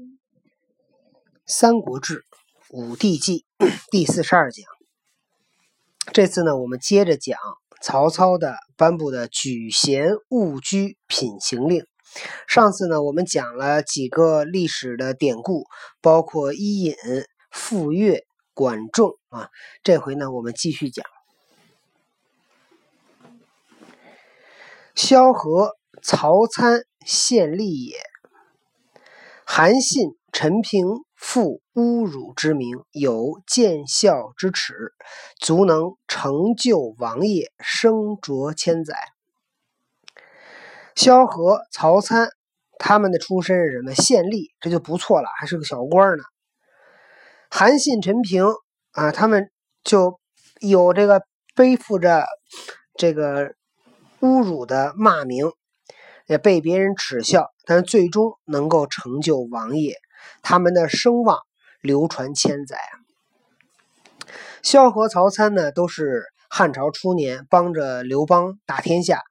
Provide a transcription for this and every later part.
《三国志·武帝纪》第四十二讲。这次呢，我们接着讲曹操的颁布的举贤勿居品行令。上次呢，我们讲了几个历史的典故，包括伊尹、傅说、管仲啊。这回呢，我们继续讲萧何、曹参献吏也。韩信、陈平负侮辱之名，有见孝之耻，足能成就王业，升擢千载。萧何、曹参他们的出身是什么？县吏，这就不错了，还是个小官呢。韩信、陈平啊，他们就有这个背负着这个侮辱的骂名。也被别人耻笑，但最终能够成就王业，他们的声望流传千载。萧何、曹参呢，都是汉朝初年帮着刘邦打天下。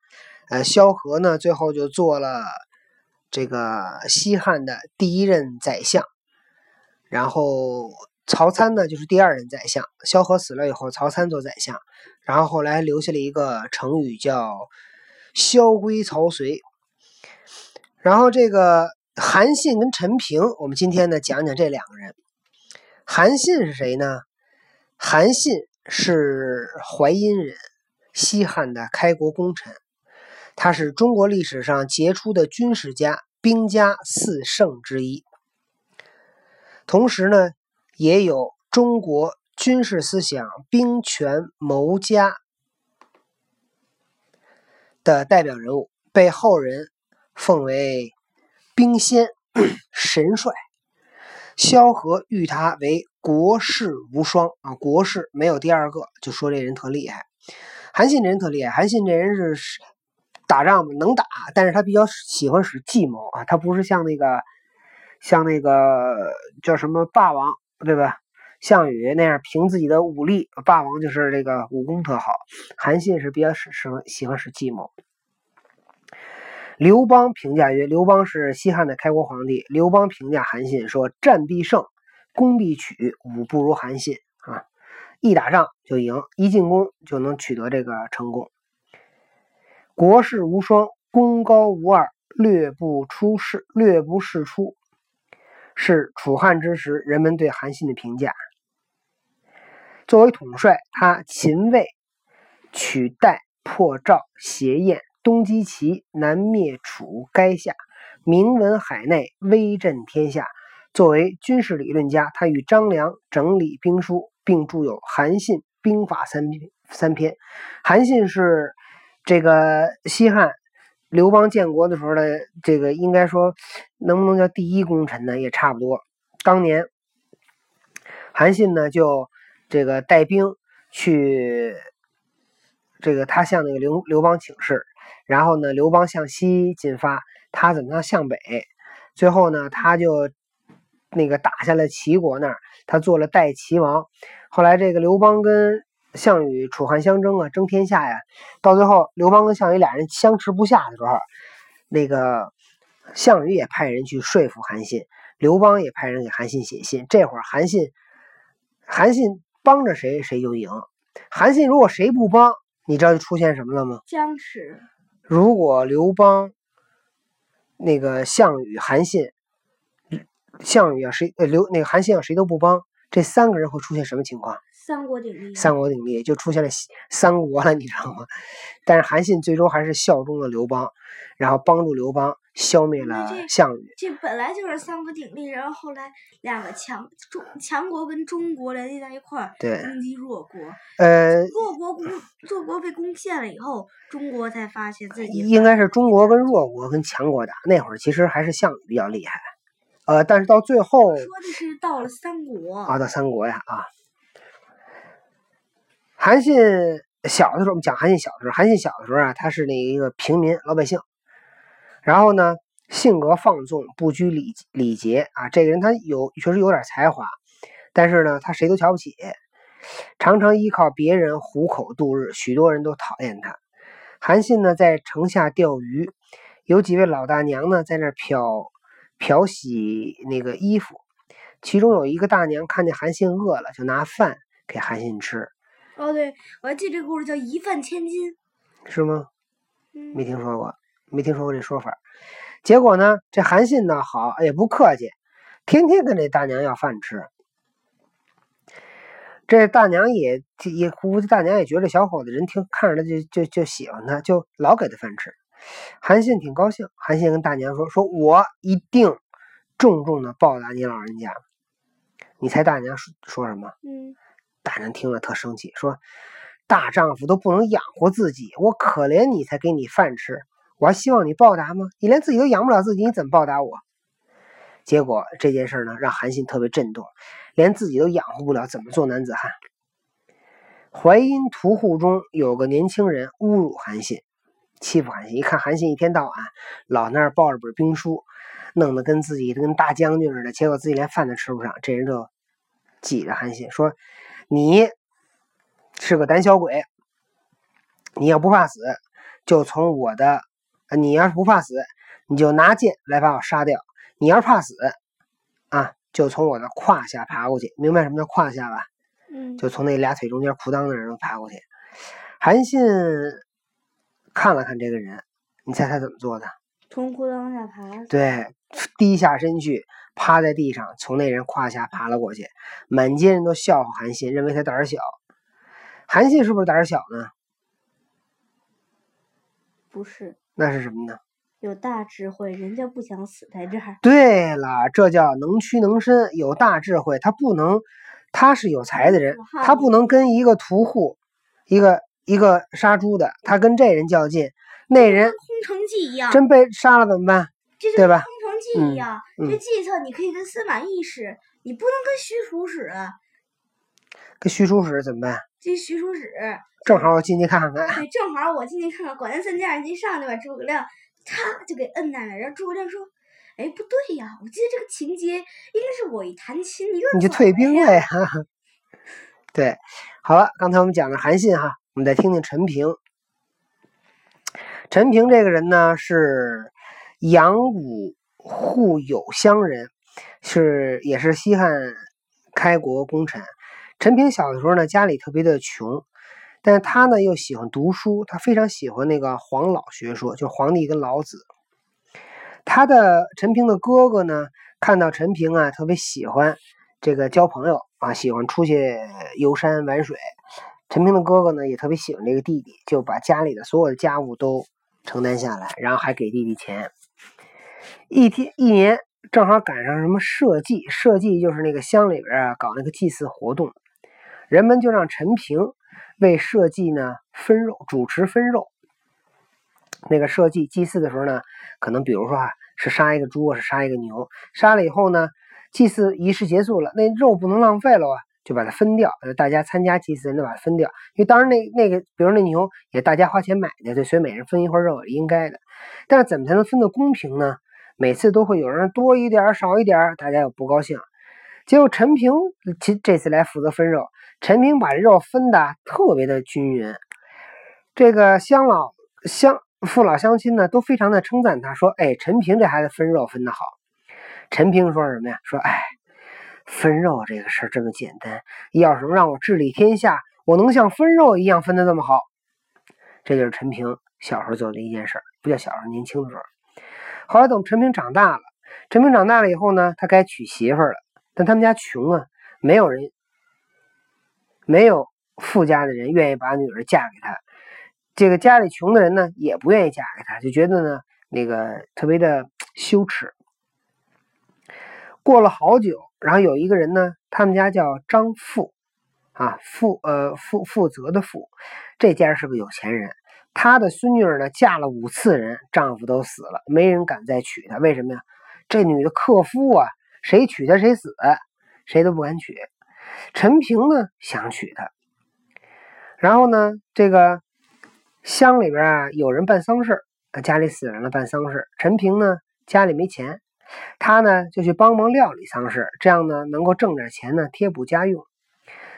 呃，萧何呢，最后就做了这个西汉的第一任宰相，然后曹参呢，就是第二任宰相。萧何死了以后，曹参做宰相，然后后来留下了一个成语叫“萧规曹随”。然后这个韩信跟陈平，我们今天呢讲讲这两个人。韩信是谁呢？韩信是淮阴人，西汉的开国功臣，他是中国历史上杰出的军事家，兵家四圣之一。同时呢，也有中国军事思想兵权谋家的代表人物，被后人。奉为兵仙 神帅，萧何誉他为国士无双啊，国士没有第二个，就说这人特厉害。韩信这人特厉害，韩信这人是打仗能打，但是他比较喜欢使计谋啊，他不是像那个像那个叫什么霸王对吧？项羽那样凭自己的武力，霸王就是这个武功特好，韩信是比较使使喜欢使计谋。刘邦评价曰：“刘邦是西汉的开国皇帝。刘邦评价韩信说：‘战必胜，攻必取，武不如韩信啊！一打仗就赢，一进攻就能取得这个成功。国士无双，功高无二，略不出世，略不世出，是楚汉之时人们对韩信的评价。作为统帅，他勤卫，取代破赵，挟燕。”东击齐，南灭楚，垓下名闻海内，威震天下。作为军事理论家，他与张良整理兵书，并著有《韩信兵法三篇》三篇。韩信是这个西汉刘邦建国的时候的这个，应该说能不能叫第一功臣呢？也差不多。当年韩信呢，就这个带兵去，这个他向那个刘刘邦请示。然后呢，刘邦向西进发，他怎么样向北？最后呢，他就那个打下了齐国那儿，他做了代齐王。后来这个刘邦跟项羽楚汉相争啊，争天下呀。到最后，刘邦跟项羽俩人相持不下的时候，那个项羽也派人去说服韩信，刘邦也派人给韩信写信。这会儿韩信，韩信帮着谁谁就赢。韩信如果谁不帮，你知道就出现什么了吗？僵持。如果刘邦、那个项羽、韩信、项羽啊，谁呃刘那个韩信啊，谁都不帮，这三个人会出现什么情况？三国鼎立。三国鼎立就出现了三国了，你知道吗？但是韩信最终还是效忠了刘邦，然后帮助刘邦。消灭了项羽，这本来就是三国鼎立，然后后来两个强中强国跟中国联系在一块儿，攻击弱国。呃，弱国攻弱国被攻陷了以后，中国才发现自己应该是中国跟弱国跟强国打。那会儿其实还是项羽比较厉害，呃，但是到最后说的是到了三国啊，到三国呀啊。韩信小的时候，我们讲韩信小的时候，韩信小的时候啊，他是那一个平民老百姓。然后呢，性格放纵，不拘礼礼节啊。这个人他有确实有点才华，但是呢，他谁都瞧不起，常常依靠别人糊口度日，许多人都讨厌他。韩信呢，在城下钓鱼，有几位老大娘呢，在那漂漂洗那个衣服。其中有一个大娘看见韩信饿了，就拿饭给韩信吃。哦，对，我还记得这故事叫“一饭千金”，是吗？没听说过，没听说过这说法。结果呢，这韩信呢，好也不客气，天天跟这大娘要饭吃。这大娘也也估计大娘也觉得小伙子人挺看着他就就就喜欢他，就老给他饭吃。韩信挺高兴，韩信跟大娘说：“说我一定重重的报答你老人家。”你猜大娘说说什么？嗯。大娘听了特生气，说：“大丈夫都不能养活自己，我可怜你才给你饭吃，我还希望你报答吗？你连自己都养不了自己，你怎么报答我？”结果这件事呢，让韩信特别震动，连自己都养活不了，怎么做男子汉？淮阴屠户中有个年轻人侮辱韩信，欺负韩信。一看韩信一天到晚老那儿抱着本兵书，弄得跟自己跟大将军似的，结果自己连饭都吃不上，这人就挤着韩信说。你是个胆小鬼，你要不怕死，就从我的，你要是不怕死，你就拿剑来把我杀掉。你要是怕死，啊，就从我的胯下爬过去。明白什么叫胯下吧？嗯，就从那俩腿中间裤裆那儿爬过去。韩信看了看这个人，你猜他怎么做的？从裤裆下爬。对，低下身去。趴在地上，从那人胯下爬了过去，满街人都笑话韩信，认为他胆儿小。韩信是不是胆儿小呢？不是，那是什么呢？有大智慧，人家不想死在这儿。对了，这叫能屈能伸，有大智慧。他不能，他是有才的人，他不能跟一个屠户，一个一个杀猪的，他跟这人较劲，那人空城计一样，真被杀了怎么办？对吧？空城计一样，这计策你可以跟司马懿使，你不能跟许褚使。跟许褚使怎么办？跟许褚使，正好我进去看看。对，正好我进去看看。管他三家，一上去把诸葛亮，嚓就给摁那了。然后诸葛亮说：“哎，不对呀，我记得这个情节应该是我一弹琴，你就你就退兵了呀。”对，好了，刚才我们讲了韩信哈，我们再听听陈平。陈平这个人呢是杨武。户有乡人，是也是西汉开国功臣。陈平小的时候呢，家里特别的穷，但是他呢又喜欢读书，他非常喜欢那个黄老学说，就是皇帝跟老子。他的陈平的哥哥呢，看到陈平啊，特别喜欢这个交朋友啊，喜欢出去游山玩水。陈平的哥哥呢，也特别喜欢这个弟弟，就把家里的所有的家务都承担下来，然后还给弟弟钱。一天一年正好赶上什么社稷，社稷就是那个乡里边啊搞那个祭祀活动，人们就让陈平为社稷呢分肉，主持分肉。那个社稷祭祀的时候呢，可能比如说啊是杀一个猪，是杀一个牛，杀了以后呢，祭祀仪式结束了，那肉不能浪费了啊，就把它分掉。大家参加祭祀人都把它分掉，因为当然那那个，比如那牛也大家花钱买的，所以每人分一块肉也应该的。但是怎么才能分得公平呢？每次都会有人多一点少一点大家又不高兴。结果陈平其这次来负责分肉，陈平把这肉分的特别的均匀。这个乡老乡父老乡亲呢都非常的称赞他，说：“哎，陈平这孩子分肉分的好。”陈平说什么呀？说：“哎，分肉这个事儿这么简单，要是让我治理天下，我能像分肉一样分的那么好。”这就是陈平小时候做的一件事，不叫小时候，年轻的时候。后来等陈平长大了，陈平长大了以后呢，他该娶媳妇了。但他们家穷啊，没有人，没有富家的人愿意把女儿嫁给他。这个家里穷的人呢，也不愿意嫁给他，就觉得呢，那个特别的羞耻。过了好久，然后有一个人呢，他们家叫张富，啊，负呃负负责的负，这家是个有钱人。他的孙女儿呢，嫁了五次人，丈夫都死了，没人敢再娶她。为什么呀？这女的克夫啊，谁娶她谁死，谁都不敢娶。陈平呢，想娶她。然后呢，这个乡里边啊，有人办丧事家里死人了，办丧事陈平呢，家里没钱，他呢就去帮忙料理丧事，这样呢能够挣点钱呢，贴补家用。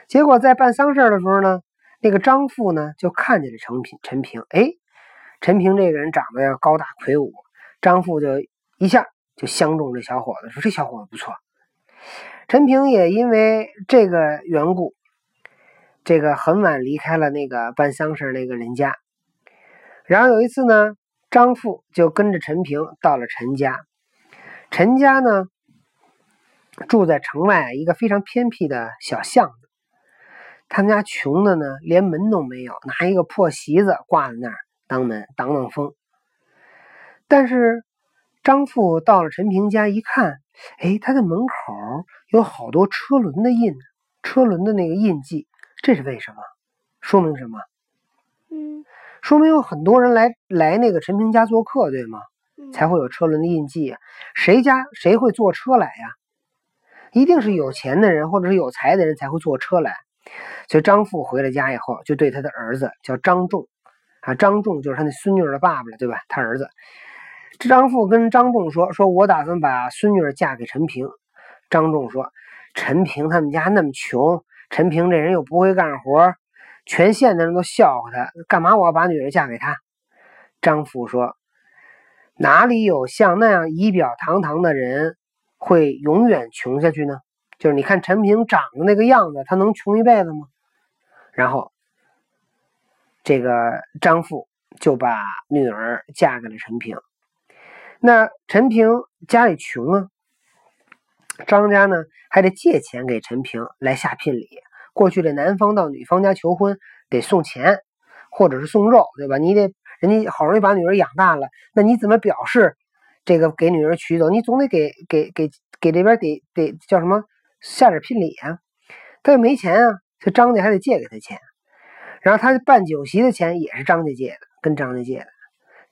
结果在办丧事的时候呢。那个张富呢，就看见了陈平。陈平，哎，陈平这个人长得要高大魁梧，张富就一下就相中这小伙子，说这小伙子不错。陈平也因为这个缘故，这个很晚离开了那个办丧事那个人家。然后有一次呢，张富就跟着陈平到了陈家。陈家呢，住在城外一个非常偏僻的小巷子。他们家穷的呢，连门都没有，拿一个破席子挂在那儿当门挡挡风。但是张富到了陈平家一看，哎，他的门口有好多车轮的印，车轮的那个印记，这是为什么？说明什么？嗯说明有很多人来来那个陈平家做客，对吗？嗯才会有车轮的印记啊。谁家谁会坐车来呀？一定是有钱的人或者是有才的人才会坐车来。所以张富回了家以后，就对他的儿子叫张仲啊，张仲就是他那孙女儿的爸爸了，对吧？他儿子张富跟张仲说：“说我打算把孙女嫁给陈平。”张仲说：“陈平他们家那么穷，陈平这人又不会干活，全县的人都笑话他，干嘛我要把女儿嫁给他？”张富说：“哪里有像那样仪表堂堂的人会永远穷下去呢？就是你看陈平长得那个样子，他能穷一辈子吗？”然后，这个张富就把女儿嫁给了陈平。那陈平家里穷啊，张家呢还得借钱给陈平来下聘礼。过去这男方到女方家求婚得送钱，或者是送肉，对吧？你得人家好容易把女儿养大了，那你怎么表示这个给女儿娶走？你总得给给给给这边得得叫什么下点聘礼啊？他又没钱啊，这张家还得借给他钱。然后他办酒席的钱也是张家借的，跟张家借的。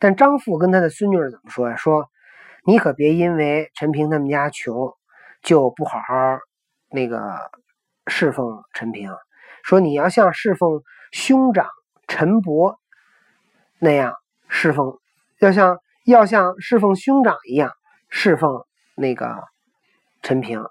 但张富跟他的孙女儿怎么说呀？说你可别因为陈平他们家穷，就不好好那个侍奉陈平。说你要像侍奉兄长陈伯那样侍奉，要像要像侍奉兄长一样侍奉那个陈平，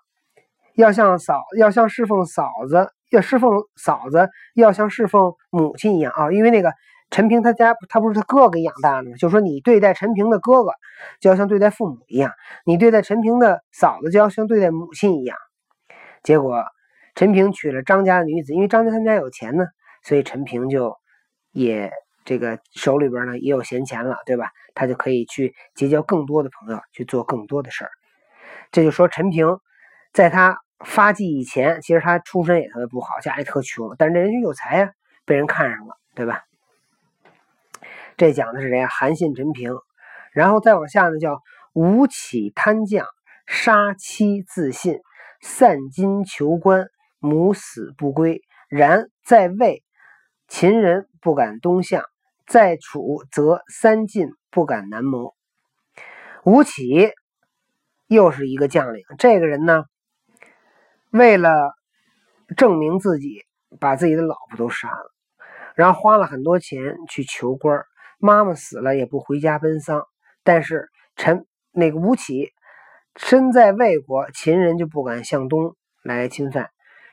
要像嫂要像侍奉嫂子，要侍奉嫂子，要像侍奉母亲一样啊！因为那个陈平他家他不是他哥给养大的吗？就说你对待陈平的哥哥，就要像对待父母一样；你对待陈平的嫂子，就要像对待母亲一样。结果陈平娶了张家的女子，因为张家他们家有钱呢，所以陈平就也这个手里边呢也有闲钱了，对吧？他就可以去结交更多的朋友，去做更多的事儿。这就说陈平在他发迹以前，其实他出身也特别不好，家里特穷，但是这人家有才呀、被人看上了，对吧？这讲的是谁呀？韩信、陈平，然后再往下呢，叫吴起贪将，杀妻自尽，散金求官，母死不归。然在魏，秦人不敢东向；在楚，则三晋不敢南谋。吴起又是一个将领，这个人呢，为了证明自己，把自己的老婆都杀了，然后花了很多钱去求官儿。妈妈死了也不回家奔丧，但是陈那个吴起身在魏国，秦人就不敢向东来侵犯；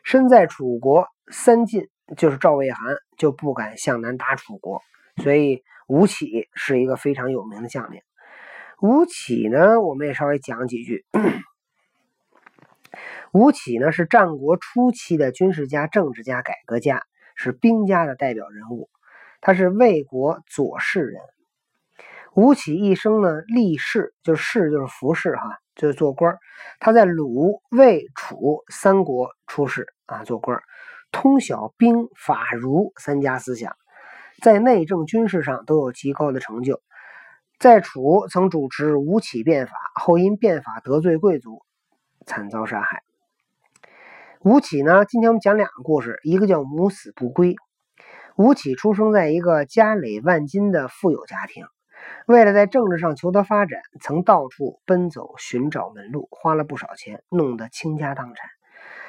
身在楚国，三晋就是赵魏韩就不敢向南打楚国。所以吴起是一个非常有名的将领。吴起呢，我们也稍微讲几句。吴起呢是战国初期的军事家、政治家、改革家，是兵家的代表人物。他是魏国左氏人。吴起一生呢，立士，就是士就是服侍哈，就是做官。他在鲁、魏、楚三国出仕啊，做官，通晓兵法儒三家思想，在内政军事上都有极高的成就。在楚曾主持吴起变法，后因变法得罪贵族，惨遭杀害。吴起呢，今天我们讲两个故事，一个叫母死不归。吴起出生在一个家累万金的富有家庭，为了在政治上求得发展，曾到处奔走寻找门路，花了不少钱，弄得倾家荡产，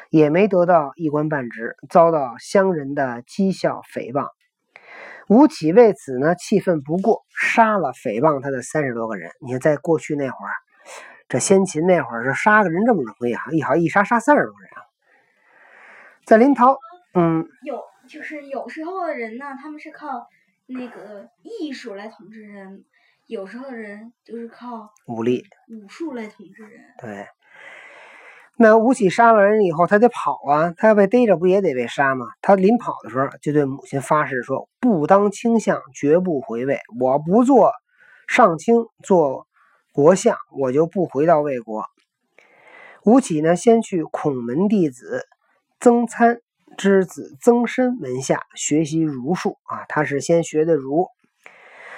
也没得到一官半职，遭到乡人的讥笑诽谤。吴起为此呢气愤不过，杀了诽谤他的三十多个人。你看，在过去那会儿，这先秦那会儿是杀个人这么容易啊，一好一杀杀三十多人啊。在临洮，嗯，有就是有时候的人呢，他们是靠那个艺术来统治人，有时候的人就是靠武力。武术来统治人。对。那吴起杀了人以后，他得跑啊，他要被逮着，不也得被杀吗？他临跑的时候，就对母亲发誓说：“不当卿相，绝不回魏。我不做上卿，做国相，我就不回到魏国。”吴起呢，先去孔门弟子曾参之子曾参门下学习儒术啊，他是先学的儒。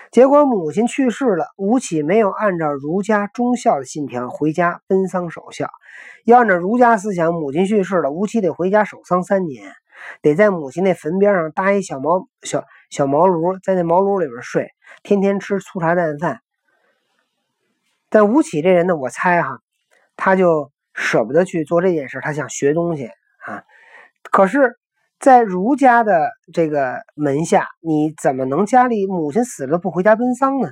结果母亲去世了，吴起没有按照儒家忠孝的信条回家奔丧守孝。要按照儒家思想，母亲去世了，吴起得回家守丧三年，得在母亲那坟边上搭一小茅小小茅庐，在那茅庐里边睡，天天吃粗茶淡饭。但吴起这人呢，我猜哈，他就舍不得去做这件事，他想学东西啊。可是。在儒家的这个门下，你怎么能家里母亲死了不回家奔丧呢？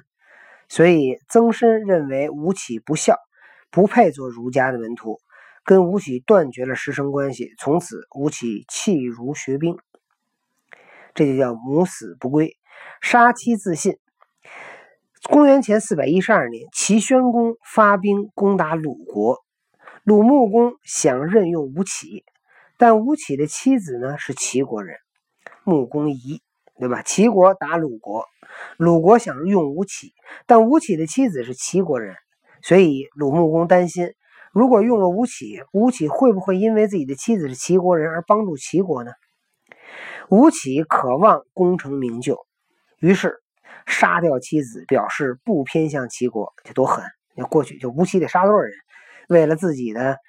所以曾参认为吴起不孝，不配做儒家的门徒，跟吴起断绝了师生关系。从此，吴起弃儒学兵，这就叫母死不归，杀妻自尽。公元前四百一十二年，齐宣公发兵攻打鲁国，鲁穆公想任用吴起。但吴起的妻子呢是齐国人，穆公仪，对吧？齐国打鲁国，鲁国想用吴起，但吴起的妻子是齐国人，所以鲁穆公担心，如果用了吴起，吴起会不会因为自己的妻子是齐国人而帮助齐国呢？吴起渴望功成名就，于是杀掉妻子，表示不偏向齐国，这多狠！要过去就吴起得杀多少人？为了自己的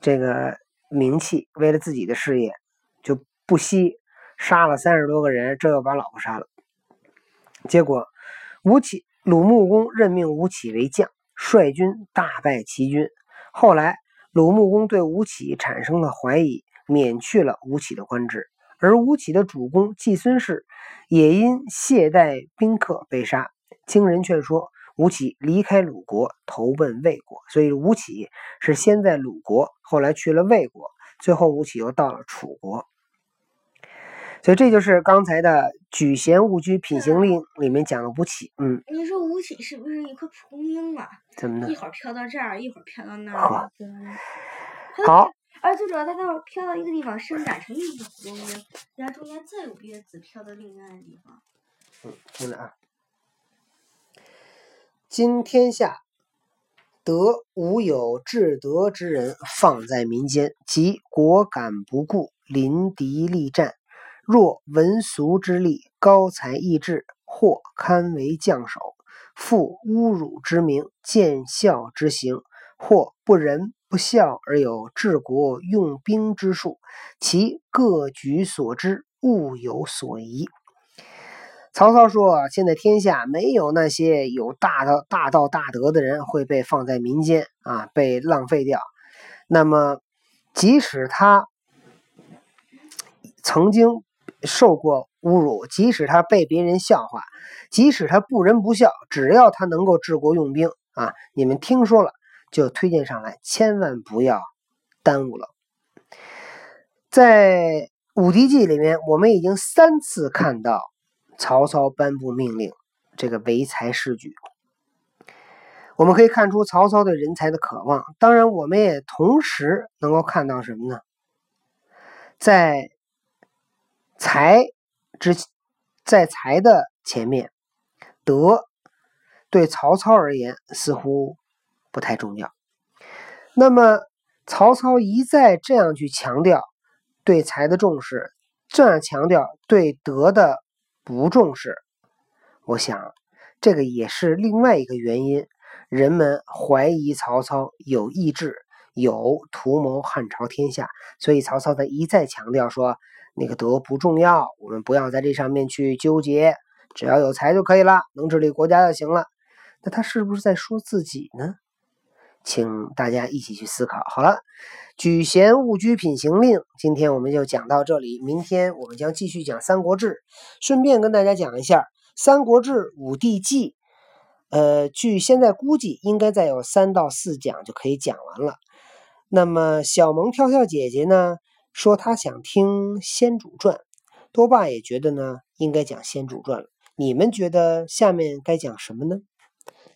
这个。名气，为了自己的事业，就不惜杀了三十多个人，这又把老婆杀了。结果，吴起鲁穆公任命吴起为将，率军大败齐军。后来，鲁穆公对吴起产生了怀疑，免去了吴起的官职。而吴起的主公季孙氏也因懈怠宾客被杀。经人劝说，吴起离开鲁国，投奔魏国。所以，吴起是先在鲁国，后来去了魏国。最后，吴起又到了楚国，所以这就是刚才的《举贤勿居品行令》里面讲的吴起。嗯，你说吴起是不是一颗蒲公英啊？怎么的？一会儿飘到这儿，一会儿飘到那儿。好。而最主要，它待会儿飘到一个地方，伸展成一个蒲公英，然后中间再有别的籽飘到另外的地方。嗯，听着啊。今天下。德无有至德之人，放在民间，即果敢不顾，临敌力战。若文俗之力，高才异志，或堪为将首；负侮辱之名，见效之行，或不仁不孝而有治国用兵之术，其各举所知，物有所疑。曹操说：“现在天下没有那些有大道、大道、大德的人会被放在民间啊，被浪费掉。那么，即使他曾经受过侮辱，即使他被别人笑话，即使他不仁不孝，只要他能够治国用兵啊，你们听说了就推荐上来，千万不要耽误了。在《武帝纪》里面，我们已经三次看到。”曹操颁布命令，这个唯才是举，我们可以看出曹操对人才的渴望。当然，我们也同时能够看到什么呢？在才之，在才的前面，德对曹操而言似乎不太重要。那么，曹操一再这样去强调对才的重视，这样强调对德的。不重视，我想这个也是另外一个原因。人们怀疑曹操有意志，有图谋汉朝天下，所以曹操他一再强调说：“那个德不重要，我们不要在这上面去纠结，只要有才就可以了，能治理国家就行了。”那他是不是在说自己呢？请大家一起去思考。好了，举贤勿拘品行令，今天我们就讲到这里。明天我们将继续讲《三国志》，顺便跟大家讲一下《三国志·五帝纪》。呃，据现在估计，应该再有三到四讲就可以讲完了。那么小萌跳跳姐姐呢，说她想听《先主传》，多爸也觉得呢应该讲《先主传》了。你们觉得下面该讲什么呢？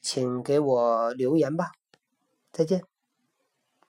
请给我留言吧。再见。